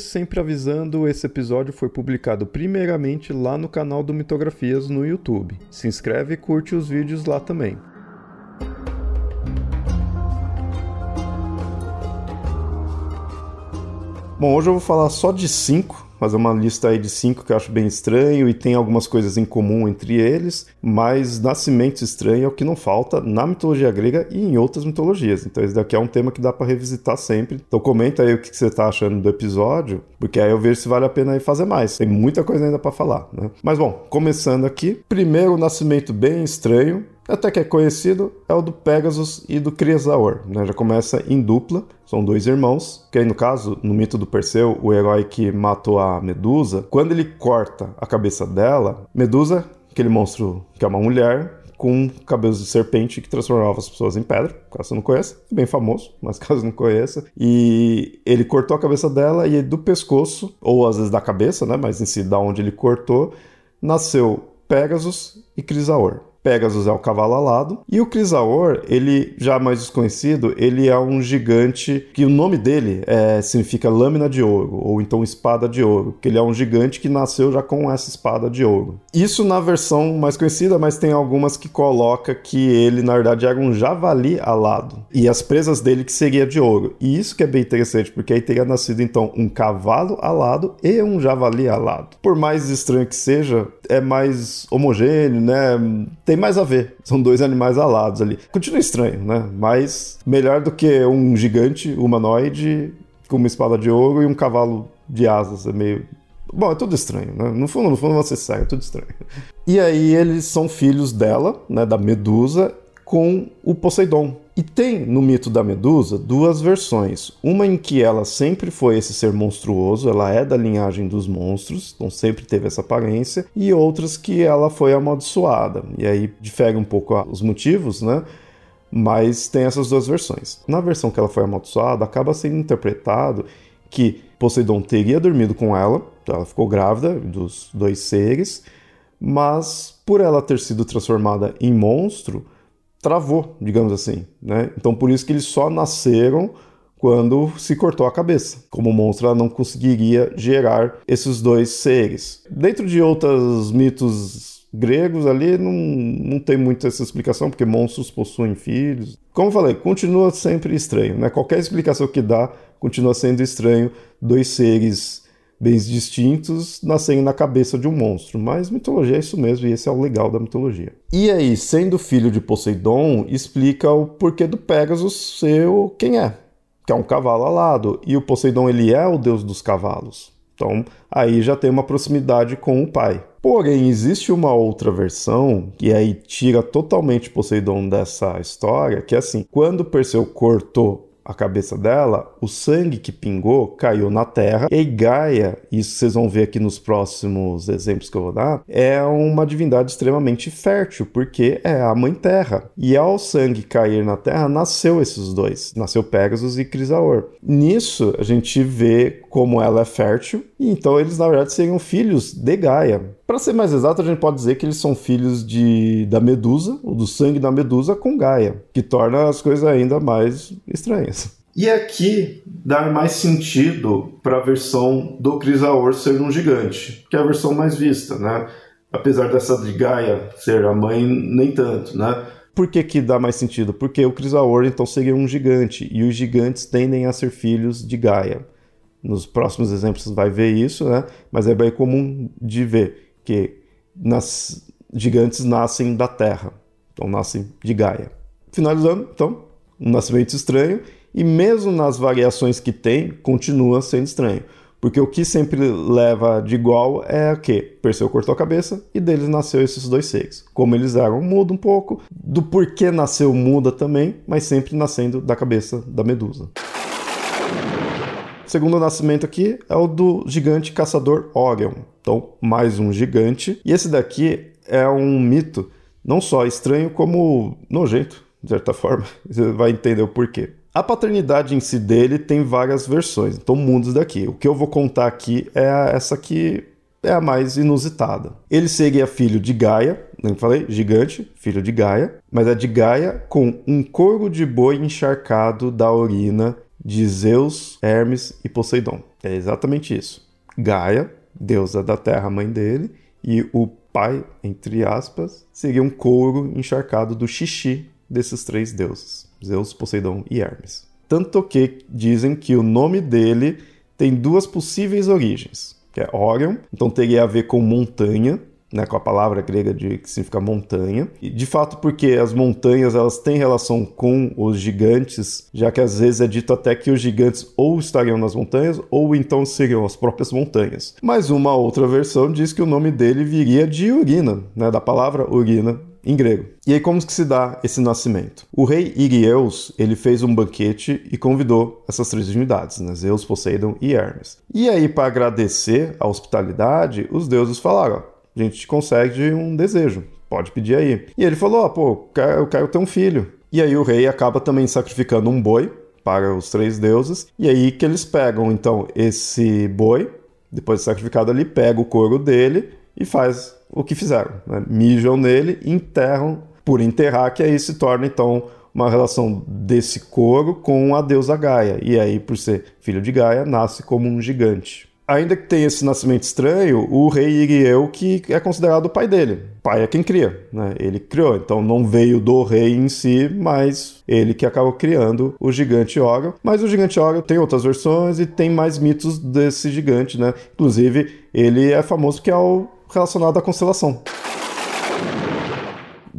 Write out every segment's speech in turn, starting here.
Sempre avisando, esse episódio foi publicado primeiramente lá no canal do Mitografias no YouTube. Se inscreve e curte os vídeos lá também. Bom, hoje eu vou falar só de cinco fazer uma lista aí de cinco que eu acho bem estranho e tem algumas coisas em comum entre eles, mas nascimento estranho é o que não falta na mitologia grega e em outras mitologias. Então esse daqui é um tema que dá para revisitar sempre. Então comenta aí o que você tá achando do episódio, porque aí eu vejo se vale a pena aí fazer mais. Tem muita coisa ainda para falar, né? Mas bom, começando aqui, primeiro nascimento bem estranho, até que é conhecido, é o do Pegasus e do Crisaor. Né? Já começa em dupla, são dois irmãos, que aí no caso, no mito do Perseu, o herói que matou a Medusa, quando ele corta a cabeça dela, Medusa, aquele monstro que é uma mulher, com cabelos de serpente que transformava as pessoas em pedra, caso você não conheça, bem famoso, mas caso não conheça. E ele cortou a cabeça dela e do pescoço, ou às vezes da cabeça, né, mas em si da onde ele cortou, nasceu Pegasus e Crisaor. Pegasus é o cavalo alado. E o Crisaor, ele já mais desconhecido, ele é um gigante que o nome dele é, significa lâmina de ouro, ou então espada de ouro, que ele é um gigante que nasceu já com essa espada de ouro. Isso na versão mais conhecida, mas tem algumas que coloca que ele na verdade era um javali alado e as presas dele que seria de ouro. E isso que é bem interessante, porque aí teria nascido então um cavalo alado e um javali alado. Por mais estranho que seja, é mais homogêneo, né? Tem tem mais a ver. São dois animais alados ali. Continua estranho, né? Mas melhor do que um gigante humanoide com uma espada de ouro e um cavalo de asas. É meio. Bom, é tudo estranho, né? No fundo, no fundo você segue, é tudo estranho. E aí eles são filhos dela, né? Da Medusa, com o Poseidon. E tem no mito da Medusa duas versões. Uma em que ela sempre foi esse ser monstruoso, ela é da linhagem dos monstros, então sempre teve essa aparência, e outras que ela foi amaldiçoada. E aí difere um pouco os motivos, né? Mas tem essas duas versões. Na versão que ela foi amaldiçoada, acaba sendo interpretado que Poseidon teria dormido com ela, então ela ficou grávida dos dois seres, mas por ela ter sido transformada em monstro, travou, digamos assim, né? Então por isso que eles só nasceram quando se cortou a cabeça. Como monstro, ela não conseguiria gerar esses dois seres. Dentro de outros mitos gregos ali não, não tem muito essa explicação, porque monstros possuem filhos. Como eu falei, continua sempre estranho, né? Qualquer explicação que dá continua sendo estranho. Dois seres bens distintos nascendo na cabeça de um monstro. Mas mitologia é isso mesmo, e esse é o legal da mitologia. E aí, sendo filho de Poseidon, explica o porquê do Pegasus ser quem é, que é um cavalo alado. E o Poseidon, ele é o deus dos cavalos. Então, aí já tem uma proximidade com o pai. Porém, existe uma outra versão que aí tira totalmente Poseidon dessa história, que é assim, quando Perseu cortou a cabeça dela, o sangue que pingou caiu na terra. E Gaia, isso vocês vão ver aqui nos próximos exemplos que eu vou dar, é uma divindade extremamente fértil, porque é a mãe terra. E ao sangue cair na terra, nasceu esses dois. Nasceu Pegasus e Crisaor. Nisso, a gente vê como ela é fértil, e então eles, na verdade, seriam filhos de Gaia. Para ser mais exato, a gente pode dizer que eles são filhos de, da Medusa, ou do sangue da Medusa com Gaia, que torna as coisas ainda mais estranhas. E aqui dá mais sentido para a versão do Crisaor ser um gigante, que é a versão mais vista, né? Apesar dessa de Gaia ser a mãe, nem tanto, né? Por que, que dá mais sentido? Porque o Crisaor então seria um gigante, e os gigantes tendem a ser filhos de Gaia. Nos próximos exemplos você vai ver isso, né? Mas é bem comum de ver que nas, gigantes nascem da Terra, então nascem de Gaia. Finalizando, então, um nascimento estranho, e mesmo nas variações que tem, continua sendo estranho. Porque o que sempre leva de igual é o que Perseu cortou a cabeça e deles nasceu esses dois seres. Como eles eram, muda um pouco. Do porquê nasceu, muda também, mas sempre nascendo da cabeça da Medusa. Segundo nascimento aqui é o do gigante caçador Orion. Então, mais um gigante. E esse daqui é um mito não só estranho, como nojento, de certa forma. Você vai entender o porquê. A paternidade em si dele tem várias versões, então mundos daqui. O que eu vou contar aqui é essa que é a mais inusitada. Ele seria filho de Gaia, nem falei, gigante, filho de Gaia, mas é de Gaia com um corgo de boi encharcado da urina de Zeus, Hermes e Poseidon. É exatamente isso. Gaia, deusa da terra, mãe dele, e o pai, entre aspas, seria um couro encharcado do xixi desses três deuses, Zeus, Poseidon e Hermes. Tanto que dizem que o nome dele tem duas possíveis origens, que é Orion, então teria a ver com montanha, né, com a palavra grega de, que significa montanha. E de fato, porque as montanhas elas têm relação com os gigantes, já que às vezes é dito até que os gigantes ou estariam nas montanhas ou então seriam as próprias montanhas. Mas uma outra versão diz que o nome dele viria de urina, né, da palavra urina em grego. E aí como que se dá esse nascimento? O rei Irieus, ele fez um banquete e convidou essas três divindades, né? Zeus, Poseidon e Hermes. E aí para agradecer a hospitalidade, os deuses falaram, a gente consegue um desejo, pode pedir aí. E ele falou, ah, pô, eu quero ter um filho. E aí o rei acaba também sacrificando um boi para os três deuses, e aí que eles pegam então esse boi, depois de sacrificado ali, pega o couro dele e faz o que fizeram, né? mijam nele enterram por enterrar, que aí se torna então uma relação desse couro com a deusa Gaia, e aí por ser filho de Gaia, nasce como um gigante ainda que tenha esse nascimento estranho, o rei Iriel que é considerado o pai dele. Pai é quem cria, né? Ele criou, então não veio do rei em si, mas ele que acabou criando o gigante Orion. Mas o gigante Orion tem outras versões e tem mais mitos desse gigante, né? Inclusive, ele é famoso porque é o relacionado à constelação.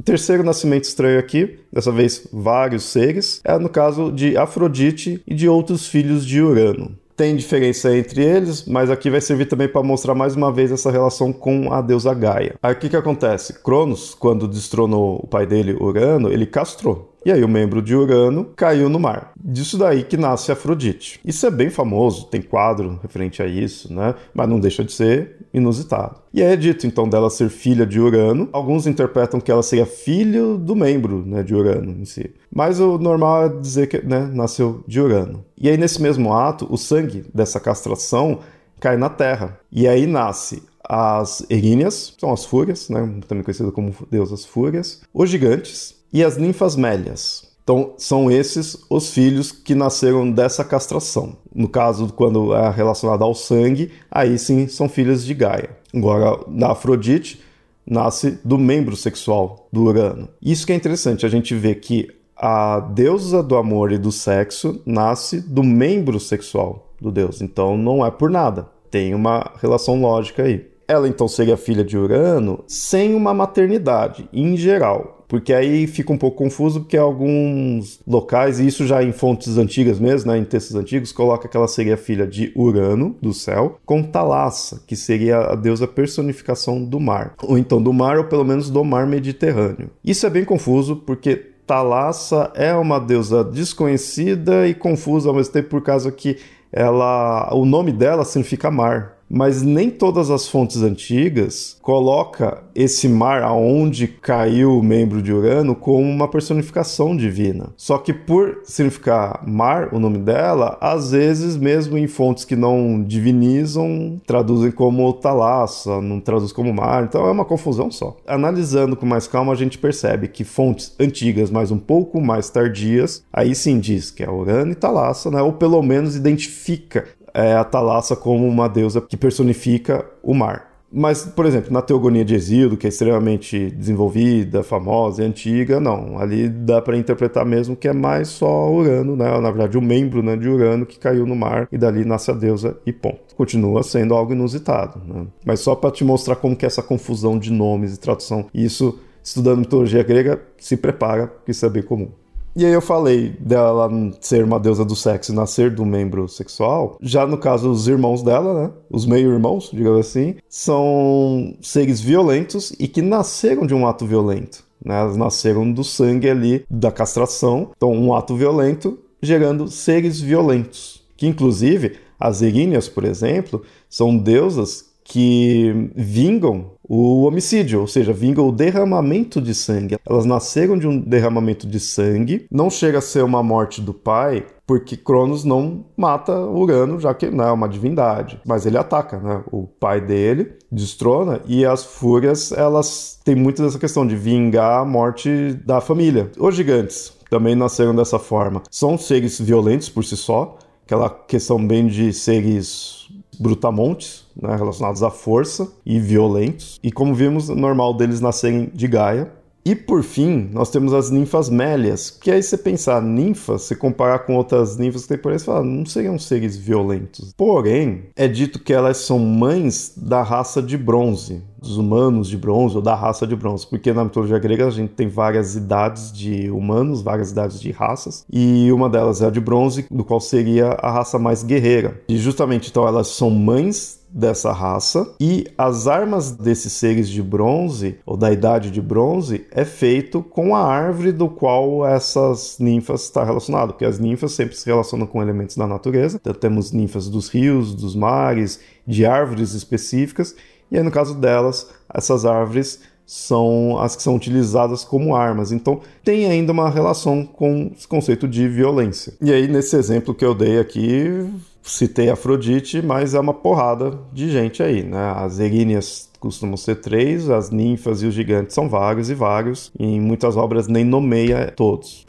Terceiro nascimento estranho aqui, dessa vez vários seres, é no caso de Afrodite e de outros filhos de Urano tem diferença entre eles, mas aqui vai servir também para mostrar mais uma vez essa relação com a deusa Gaia. Aí o que, que acontece? Cronos, quando destronou o pai dele, Urano, ele castrou. E aí o membro de Urano caiu no mar. Disso daí que nasce Afrodite. Isso é bem famoso, tem quadro referente a isso, né? Mas não deixa de ser inusitado. E é dito então dela ser filha de Urano. Alguns interpretam que ela seria filho do membro né, de Urano em si. Mas o normal é dizer que né, nasceu de Urano. E aí nesse mesmo ato, o sangue dessa castração cai na terra. E aí nasce as Eríneas, são as fúrias, né, também conhecidas como deusas fúrias, os gigantes, e as ninfas mélias. Então, são esses os filhos que nasceram dessa castração. No caso, quando é relacionado ao sangue, aí sim são filhas de Gaia. Agora, na Afrodite, nasce do membro sexual do Urano. Isso que é interessante, a gente vê que a deusa do amor e do sexo nasce do membro sexual do deus. Então, não é por nada. Tem uma relação lógica aí. Ela então seria filha de Urano sem uma maternidade, em geral porque aí fica um pouco confuso, porque alguns locais, e isso já em fontes antigas mesmo, né, em textos antigos, coloca que ela seria filha de Urano, do céu, com Talassa, que seria a deusa personificação do mar, ou então do mar, ou pelo menos do mar Mediterrâneo. Isso é bem confuso, porque Talassa é uma deusa desconhecida e confusa ao mesmo tempo por causa que ela, o nome dela significa mar mas nem todas as fontes antigas coloca esse mar aonde caiu o membro de Urano como uma personificação divina. Só que por significar mar, o nome dela, às vezes mesmo em fontes que não divinizam, traduzem como talassa, não traduz como mar, então é uma confusão só. Analisando com mais calma, a gente percebe que fontes antigas, mas um pouco mais tardias, aí sim diz que é Urano e Talassa, né? ou pelo menos identifica é, a Thalassa como uma deusa que personifica o mar. Mas, por exemplo, na Teogonia de Exílio, que é extremamente desenvolvida, famosa e antiga, não. Ali dá para interpretar mesmo que é mais só Urano, né? Na verdade, um membro né, de Urano que caiu no mar e dali nasce a deusa e ponto. Continua sendo algo inusitado, né? Mas só para te mostrar como que é essa confusão de nomes e tradução. Isso, estudando mitologia grega, se prepara, porque isso é bem comum. E aí eu falei dela ser uma deusa do sexo e nascer do membro sexual. Já no caso, os irmãos dela, né? Os meio-irmãos, digamos assim, são seres violentos e que nasceram de um ato violento. Né? Elas nasceram do sangue ali da castração. Então, um ato violento gerando seres violentos. Que, inclusive, as Eríneas, por exemplo, são deusas que vingam o homicídio, ou seja, vinga o derramamento de sangue. Elas nasceram de um derramamento de sangue, não chega a ser uma morte do pai, porque Cronos não mata Urano, já que não é uma divindade, mas ele ataca, né? O pai dele destrona e as fúrias, elas têm muito dessa questão de vingar a morte da família. Os gigantes também nasceram dessa forma. São seres violentos por si só, aquela questão bem de seres brutamontes, né, relacionados à força e violentos. E como vimos, normal deles nascerem de Gaia. E por fim, nós temos as ninfas mélias, que aí você pensar ninfas, se comparar com outras ninfas que tem por aí, você fala, não seriam seres violentos. Porém, é dito que elas são mães da raça de bronze, dos humanos de bronze ou da raça de bronze, porque na mitologia grega a gente tem várias idades de humanos, várias idades de raças, e uma delas é a de bronze, do qual seria a raça mais guerreira. E justamente então elas são mães dessa raça e as armas desses seres de bronze ou da idade de bronze é feito com a árvore do qual essas ninfas está relacionado, porque as ninfas sempre se relacionam com elementos da natureza. Então temos ninfas dos rios, dos mares, de árvores específicas, e aí no caso delas, essas árvores são as que são utilizadas como armas. Então tem ainda uma relação com esse conceito de violência. E aí nesse exemplo que eu dei aqui, citei Afrodite, mas é uma porrada de gente aí, né? As eríneas costumam ser três, as ninfas e os gigantes são vários e vários, e em muitas obras nem nomeia todos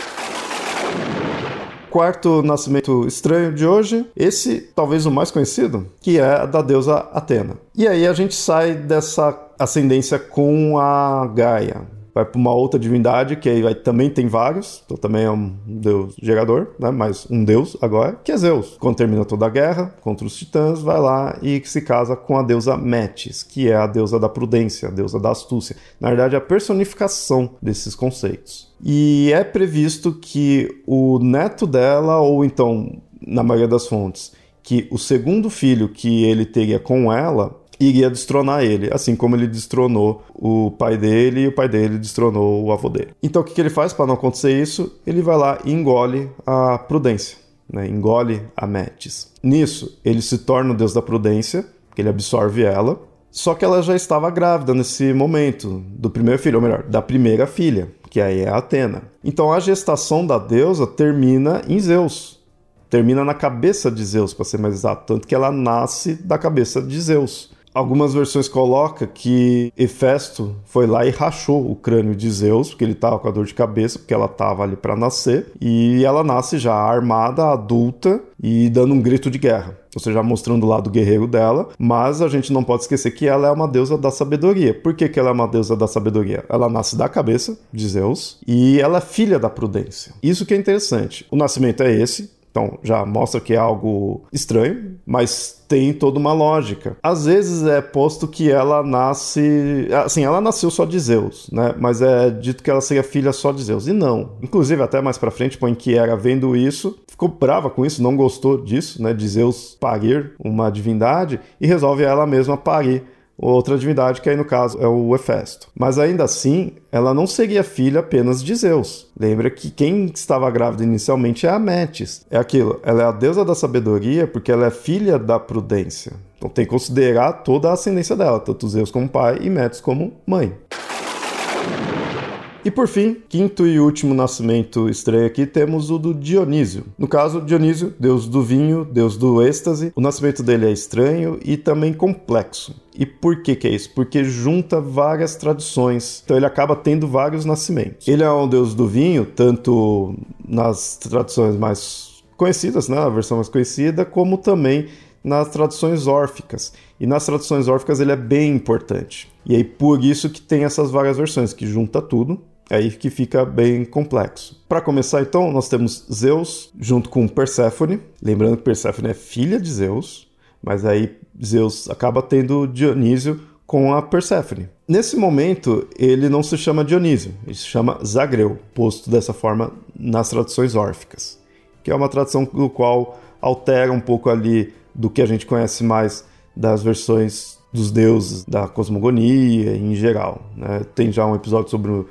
quarto nascimento estranho de hoje, esse talvez o mais conhecido, que é da deusa Atena. E aí a gente sai dessa ascendência com a Gaia vai para uma outra divindade, que aí vai, também tem vários, então também é um deus gerador, né? mas um deus agora, que é Zeus. Quando termina toda a guerra contra os titãs, vai lá e se casa com a deusa Metis, que é a deusa da prudência, a deusa da astúcia. Na verdade, é a personificação desses conceitos. E é previsto que o neto dela, ou então, na maioria das fontes, que o segundo filho que ele teria com ela iria destronar ele, assim como ele destronou o pai dele e o pai dele destronou o avô dele. Então o que, que ele faz para não acontecer isso? Ele vai lá e engole a prudência, né? engole a Metis. Nisso, ele se torna o deus da prudência, que ele absorve ela, só que ela já estava grávida nesse momento do primeiro filho, ou melhor, da primeira filha, que aí é a Atena. Então a gestação da deusa termina em Zeus. Termina na cabeça de Zeus, para ser mais exato, tanto que ela nasce da cabeça de Zeus. Algumas versões colocam que Hefesto foi lá e rachou o crânio de Zeus, porque ele estava com a dor de cabeça, porque ela estava ali para nascer, e ela nasce já armada, adulta e dando um grito de guerra. Ou seja, mostrando o lado guerreiro dela, mas a gente não pode esquecer que ela é uma deusa da sabedoria. Por que, que ela é uma deusa da sabedoria? Ela nasce da cabeça de Zeus e ela é filha da prudência. Isso que é interessante. O nascimento é esse, então já mostra que é algo estranho, mas tem toda uma lógica. Às vezes é posto que ela nasce. Assim, ela nasceu só de Zeus, né? Mas é dito que ela seria filha só de Zeus. E não. Inclusive, até mais pra frente, põe que era vendo isso, ficou brava com isso, não gostou disso, né? De Zeus parir uma divindade e resolve ela mesma parir outra divindade, que aí no caso é o Hefesto. Mas ainda assim, ela não seria filha apenas de Zeus. Lembra que quem estava grávida inicialmente é a Metis. É aquilo, ela é a deusa da sabedoria porque ela é filha da prudência. Então tem que considerar toda a ascendência dela, tanto Zeus como pai e Metis como mãe. E por fim, quinto e último nascimento estranho aqui, temos o do Dionísio. No caso, Dionísio, deus do vinho, deus do êxtase. O nascimento dele é estranho e também complexo. E por que, que é isso? Porque junta várias tradições. Então ele acaba tendo vários nascimentos. Ele é um deus do vinho, tanto nas tradições mais conhecidas, né, a versão mais conhecida, como também nas traduções órficas. E nas traduções órficas ele é bem importante. E aí por isso que tem essas várias versões que junta tudo é aí que fica bem complexo. Para começar, então, nós temos Zeus junto com Perséfone. Lembrando que Perséfone é filha de Zeus, mas aí Zeus acaba tendo Dionísio com a Perséfone. Nesse momento, ele não se chama Dionísio, ele se chama Zagreu, posto dessa forma nas traduções órficas, que é uma tradução do qual altera um pouco ali do que a gente conhece mais das versões dos deuses da cosmogonia em geral. Né? Tem já um episódio sobre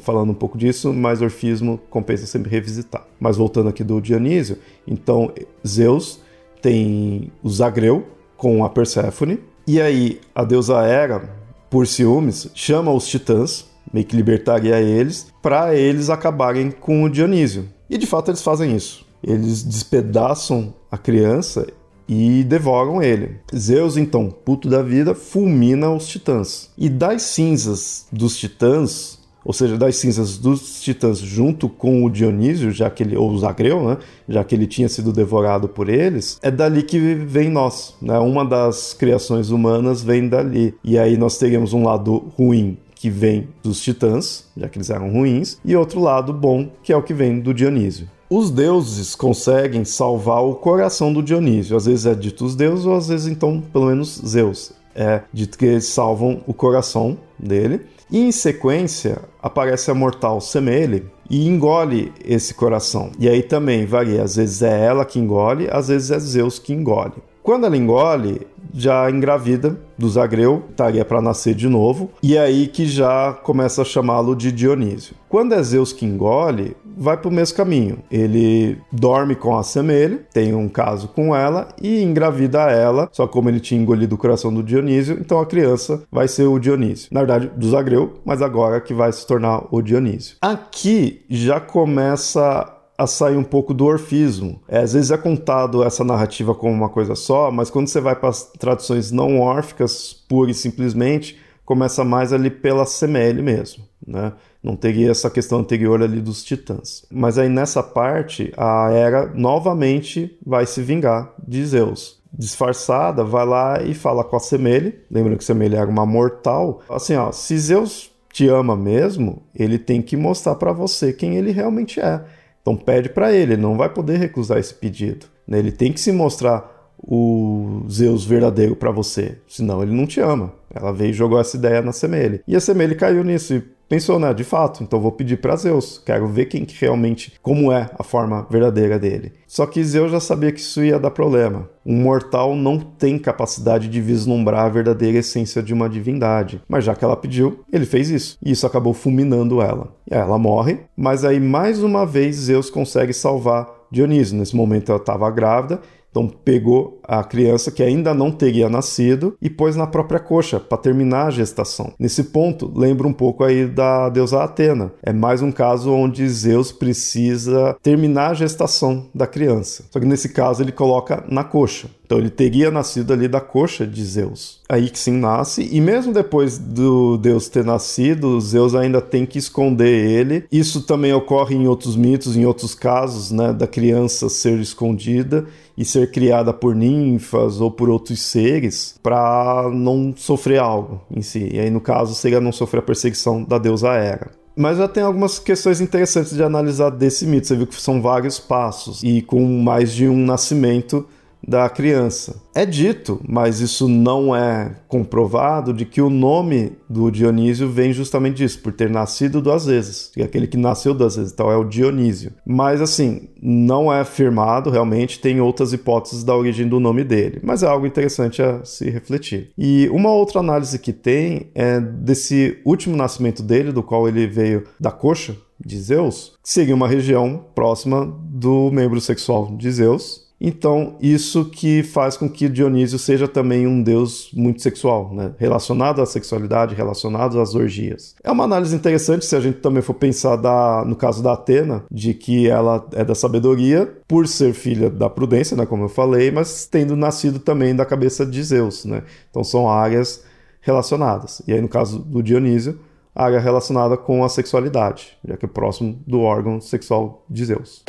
falando um pouco disso, mas orfismo compensa sempre revisitar. Mas voltando aqui do Dionísio, então Zeus tem o Zagreu com a Perséfone, E aí a deusa Hera, por ciúmes, chama os titãs, meio que libertaria eles, para eles acabarem com o Dionísio. E de fato eles fazem isso. Eles despedaçam a criança e devoram ele. Zeus, então, puto da vida, fulmina os titãs. E das cinzas dos titãs, ou seja, das cinzas dos titãs junto com o Dionísio, já que ele, ou o Zagreu, né, já que ele tinha sido devorado por eles, é dali que vem nós, né? Uma das criações humanas vem dali. E aí nós teríamos um lado ruim que vem dos titãs, já que eles eram ruins, e outro lado bom, que é o que vem do Dionísio. Os deuses conseguem salvar o coração do Dionísio. Às vezes é dito os deuses, ou às vezes então, pelo menos, Zeus. É dito que eles salvam o coração dele. E em sequência, aparece a mortal Semele e engole esse coração. E aí também varia, às vezes é ela que engole, às vezes é Zeus que engole. Quando ela engole, já engravida do Zagreu, estaria para nascer de novo, e é aí que já começa a chamá-lo de Dionísio. Quando é Zeus que engole, vai para o mesmo caminho. Ele dorme com a Semele, tem um caso com ela e engravida ela, só como ele tinha engolido o coração do Dionísio, então a criança vai ser o Dionísio. Na verdade, do Zagreu, mas agora que vai se tornar o Dionísio. Aqui já começa a sair um pouco do orfismo. É, às vezes é contado essa narrativa como uma coisa só, mas quando você vai para as traduções não órficas, pura e simplesmente, começa mais ali pela Semele mesmo, né? Não teria essa questão anterior ali dos titãs. Mas aí nessa parte, a Hera novamente vai se vingar de Zeus. Disfarçada, vai lá e fala com a Semele. Lembrando que Semele era uma mortal. Assim, ó, se Zeus te ama mesmo, ele tem que mostrar para você quem ele realmente é. Então pede para ele, ele não vai poder recusar esse pedido. Né? Ele tem que se mostrar o Zeus verdadeiro para você, senão ele não te ama. Ela veio e jogou essa ideia na Semele. E a Semele caiu nisso e pensou, né, de fato, então vou pedir para Zeus, quero ver quem que realmente, como é a forma verdadeira dele. Só que Zeus já sabia que isso ia dar problema. Um mortal não tem capacidade de vislumbrar a verdadeira essência de uma divindade. Mas já que ela pediu, ele fez isso. E isso acabou fulminando ela. E aí ela morre, mas aí mais uma vez Zeus consegue salvar Dionísio. Nesse momento ela estava grávida então pegou a criança que ainda não teria nascido e pôs na própria coxa para terminar a gestação. Nesse ponto, lembra um pouco aí da deusa Atena. É mais um caso onde Zeus precisa terminar a gestação da criança. Só que nesse caso ele coloca na coxa. Então ele teria nascido ali da coxa de Zeus. Aí que sim nasce, e mesmo depois do Deus ter nascido, Zeus ainda tem que esconder ele. Isso também ocorre em outros mitos, em outros casos, né, da criança ser escondida e ser criada por ninfas ou por outros seres para não sofrer algo em si. E aí no caso seria não sofrer a perseguição da deusa Hera. Mas já tem algumas questões interessantes de analisar desse mito. Você viu que são vários passos e com mais de um nascimento da criança. É dito, mas isso não é comprovado, de que o nome do Dionísio vem justamente disso, por ter nascido duas vezes. E aquele que nasceu duas vezes, então é o Dionísio. Mas assim, não é afirmado, realmente tem outras hipóteses da origem do nome dele, mas é algo interessante a se refletir. E uma outra análise que tem é desse último nascimento dele, do qual ele veio da coxa de Zeus, que seria uma região próxima do membro sexual de Zeus, então, isso que faz com que Dionísio seja também um deus muito sexual, né? relacionado à sexualidade, relacionado às orgias. É uma análise interessante se a gente também for pensar da, no caso da Atena, de que ela é da sabedoria por ser filha da prudência, né? como eu falei, mas tendo nascido também da cabeça de Zeus. Né? Então, são áreas relacionadas. E aí, no caso do Dionísio, área relacionada com a sexualidade, já que é próximo do órgão sexual de Zeus.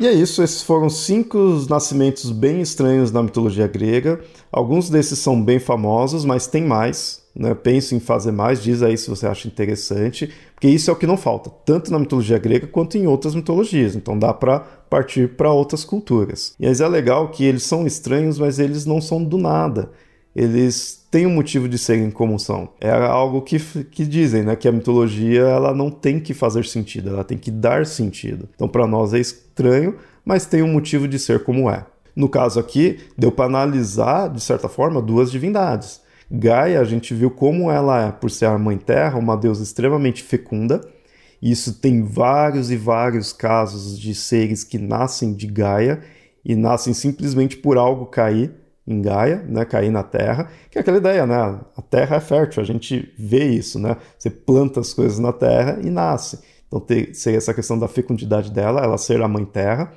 E é isso, esses foram cinco nascimentos bem estranhos na mitologia grega. Alguns desses são bem famosos, mas tem mais. Né? Penso em fazer mais, diz aí se você acha interessante, porque isso é o que não falta, tanto na mitologia grega quanto em outras mitologias. Então dá para partir para outras culturas. E é legal que eles são estranhos, mas eles não são do nada. Eles têm um motivo de serem como são. É algo que, que dizem, né? Que a mitologia ela não tem que fazer sentido, ela tem que dar sentido. Então para nós é estranho, mas tem um motivo de ser como é. No caso aqui, deu para analisar, de certa forma, duas divindades. Gaia, a gente viu como ela é, por ser a Mãe Terra, uma deusa extremamente fecunda. Isso tem vários e vários casos de seres que nascem de Gaia e nascem simplesmente por algo cair em Gaia, né, cair na Terra, que é aquela ideia, né, a Terra é fértil, a gente vê isso, né, você planta as coisas na Terra e nasce. Então tem essa questão da fecundidade dela, ela ser a mãe Terra,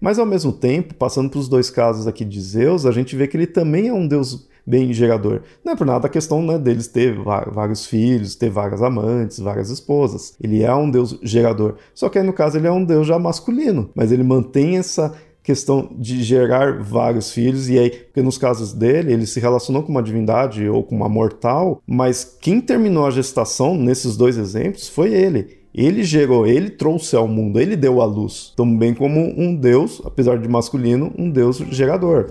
mas ao mesmo tempo, passando para os dois casos aqui de Zeus, a gente vê que ele também é um deus bem gerador. Não é por nada a questão né, deles ter vários filhos, ter várias amantes, várias esposas. Ele é um deus gerador. Só que aí no caso ele é um deus já masculino, mas ele mantém essa questão de gerar vários filhos, e aí, porque nos casos dele, ele se relacionou com uma divindade ou com uma mortal, mas quem terminou a gestação nesses dois exemplos foi ele. Ele gerou, ele trouxe ao mundo, ele deu a luz. Também como um deus, apesar de masculino, um deus gerador.